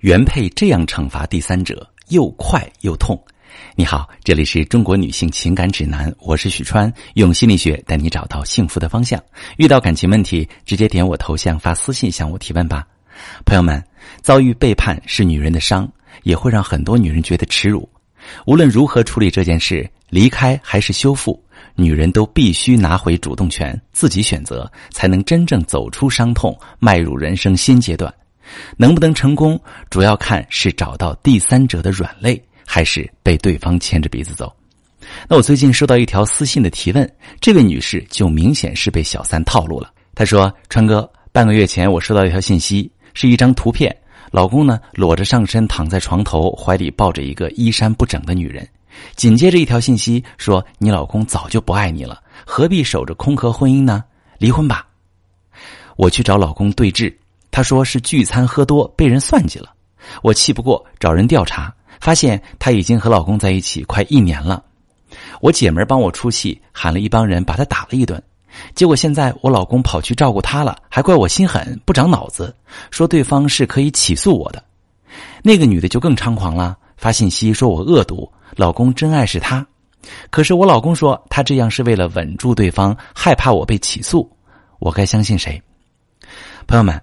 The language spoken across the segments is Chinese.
原配这样惩罚第三者，又快又痛。你好，这里是中国女性情感指南，我是许川，用心理学带你找到幸福的方向。遇到感情问题，直接点我头像发私信向我提问吧。朋友们，遭遇背叛是女人的伤，也会让很多女人觉得耻辱。无论如何处理这件事，离开还是修复，女人都必须拿回主动权，自己选择，才能真正走出伤痛，迈入人生新阶段。能不能成功，主要看是找到第三者的软肋，还是被对方牵着鼻子走。那我最近收到一条私信的提问，这位女士就明显是被小三套路了。她说：“川哥，半个月前我收到一条信息，是一张图片，老公呢裸着上身躺在床头，怀里抱着一个衣衫不整的女人。紧接着一条信息说：你老公早就不爱你了，何必守着空壳婚姻呢？离婚吧。我去找老公对峙。”他说是聚餐喝多被人算计了，我气不过找人调查，发现他已经和老公在一起快一年了。我姐们帮我出气，喊了一帮人把他打了一顿。结果现在我老公跑去照顾他了，还怪我心狠不长脑子，说对方是可以起诉我的。那个女的就更猖狂了，发信息说我恶毒，老公真爱是他。可是我老公说他这样是为了稳住对方，害怕我被起诉。我该相信谁？朋友们。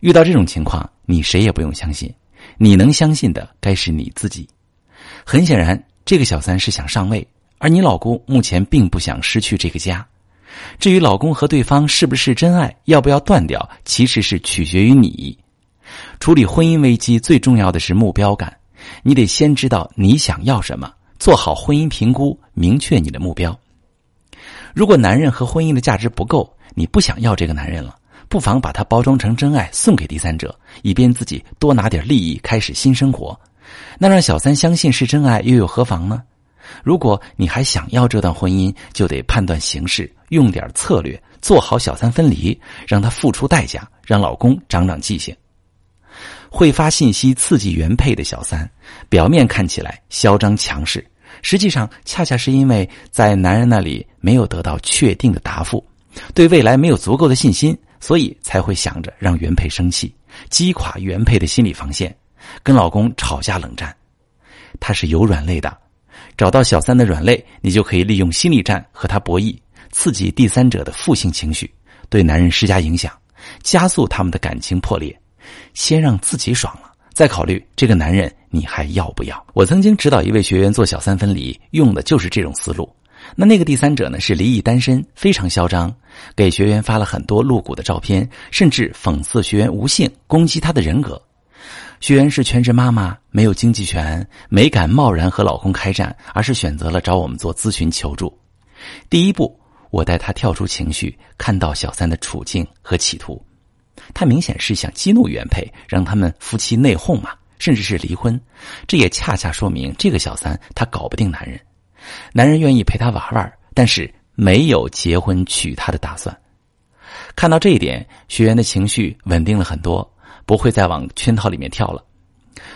遇到这种情况，你谁也不用相信，你能相信的该是你自己。很显然，这个小三是想上位，而你老公目前并不想失去这个家。至于老公和对方是不是真爱，要不要断掉，其实是取决于你。处理婚姻危机最重要的是目标感，你得先知道你想要什么，做好婚姻评估，明确你的目标。如果男人和婚姻的价值不够，你不想要这个男人了。不妨把它包装成真爱送给第三者，以便自己多拿点利益，开始新生活。那让小三相信是真爱又有何妨呢？如果你还想要这段婚姻，就得判断形势，用点策略，做好小三分离，让他付出代价，让老公长长记性。会发信息刺激原配的小三，表面看起来嚣张强势，实际上恰恰是因为在男人那里没有得到确定的答复，对未来没有足够的信心。所以才会想着让原配生气，击垮原配的心理防线，跟老公吵架冷战。他是有软肋的，找到小三的软肋，你就可以利用心理战和他博弈，刺激第三者的负性情绪，对男人施加影响，加速他们的感情破裂。先让自己爽了，再考虑这个男人你还要不要。我曾经指导一位学员做小三分离，用的就是这种思路。那那个第三者呢？是离异单身，非常嚣张，给学员发了很多露骨的照片，甚至讽刺学员无性，攻击她的人格。学员是全职妈妈，没有经济权，没敢贸然和老公开战，而是选择了找我们做咨询求助。第一步，我带她跳出情绪，看到小三的处境和企图。他明显是想激怒原配，让他们夫妻内讧嘛，甚至是离婚。这也恰恰说明这个小三他搞不定男人。男人愿意陪她玩玩，但是没有结婚娶她的打算。看到这一点，学员的情绪稳定了很多，不会再往圈套里面跳了。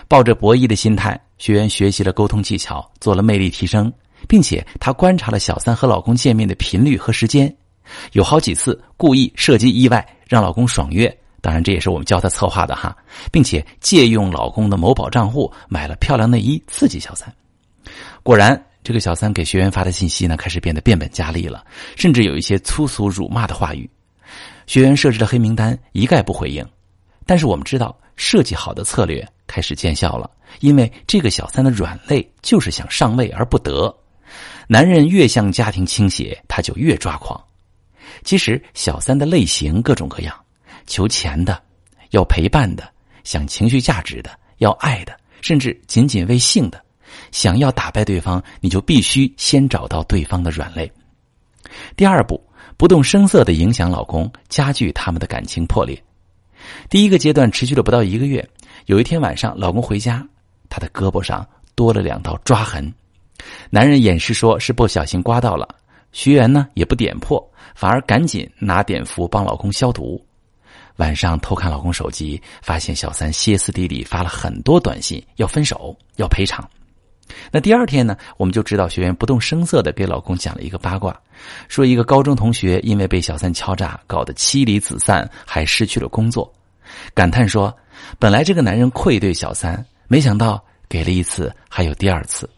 抱着博弈的心态，学员学习了沟通技巧，做了魅力提升，并且她观察了小三和老公见面的频率和时间，有好几次故意设计意外让老公爽约。当然，这也是我们教她策划的哈，并且借用老公的某宝账户买了漂亮内衣刺激小三。果然。这个小三给学员发的信息呢，开始变得变本加厉了，甚至有一些粗俗辱骂的话语。学员设置的黑名单一概不回应，但是我们知道设计好的策略开始见效了，因为这个小三的软肋就是想上位而不得。男人越向家庭倾斜，他就越抓狂。其实小三的类型各种各样，求钱的，要陪伴的，想情绪价值的，要爱的，甚至仅仅为性的。想要打败对方，你就必须先找到对方的软肋。第二步，不动声色的影响老公，加剧他们的感情破裂。第一个阶段持续了不到一个月。有一天晚上，老公回家，他的胳膊上多了两道抓痕。男人掩饰说是不小心刮到了。学员呢也不点破，反而赶紧拿碘伏帮老公消毒。晚上偷看老公手机，发现小三歇斯底里发了很多短信，要分手，要赔偿。那第二天呢，我们就知道学员不动声色的给老公讲了一个八卦，说一个高中同学因为被小三敲诈，搞得妻离子散，还失去了工作，感叹说本来这个男人愧对小三，没想到给了一次，还有第二次。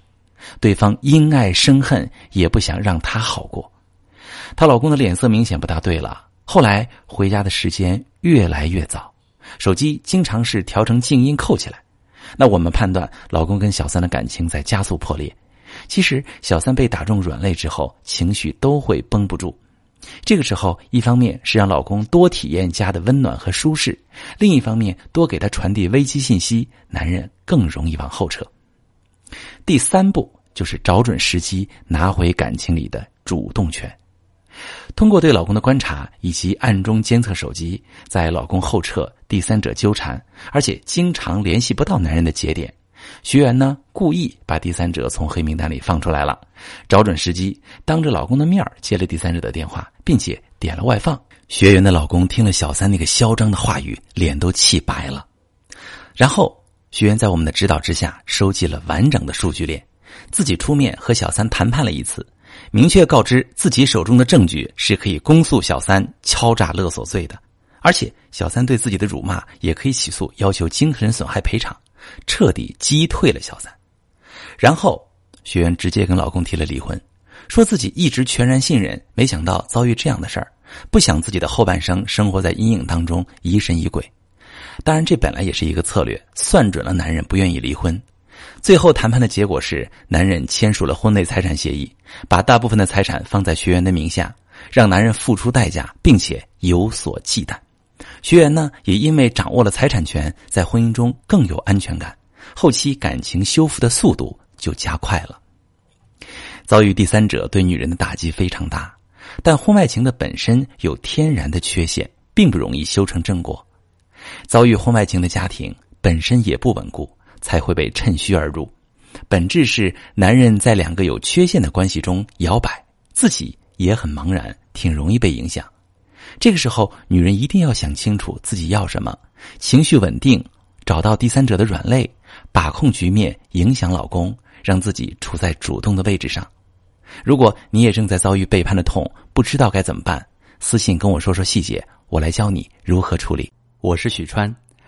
对方因爱生恨，也不想让他好过。她老公的脸色明显不大对了。后来回家的时间越来越早，手机经常是调成静音扣起来。那我们判断，老公跟小三的感情在加速破裂。其实，小三被打中软肋之后，情绪都会绷不住。这个时候，一方面是让老公多体验家的温暖和舒适，另一方面多给他传递危机信息，男人更容易往后撤。第三步就是找准时机，拿回感情里的主动权。通过对老公的观察以及暗中监测手机，在老公后撤、第三者纠缠，而且经常联系不到男人的节点，学员呢故意把第三者从黑名单里放出来了，找准时机，当着老公的面接了第三者的电话，并且点了外放。学员的老公听了小三那个嚣张的话语，脸都气白了。然后学员在我们的指导之下，收集了完整的数据链，自己出面和小三谈判了一次。明确告知自己手中的证据是可以公诉小三敲诈勒索罪的，而且小三对自己的辱骂也可以起诉要求精神损害赔偿，彻底击退了小三。然后学员直接跟老公提了离婚，说自己一直全然信任，没想到遭遇这样的事儿，不想自己的后半生生活在阴影当中疑神疑鬼。当然，这本来也是一个策略，算准了男人不愿意离婚。最后谈判的结果是，男人签署了婚内财产协议，把大部分的财产放在学员的名下，让男人付出代价，并且有所忌惮。学员呢，也因为掌握了财产权，在婚姻中更有安全感，后期感情修复的速度就加快了。遭遇第三者对女人的打击非常大，但婚外情的本身有天然的缺陷，并不容易修成正果。遭遇婚外情的家庭本身也不稳固。才会被趁虚而入，本质是男人在两个有缺陷的关系中摇摆，自己也很茫然，挺容易被影响。这个时候，女人一定要想清楚自己要什么，情绪稳定，找到第三者的软肋，把控局面，影响老公，让自己处在主动的位置上。如果你也正在遭遇背叛的痛，不知道该怎么办，私信跟我说说细节，我来教你如何处理。我是许川。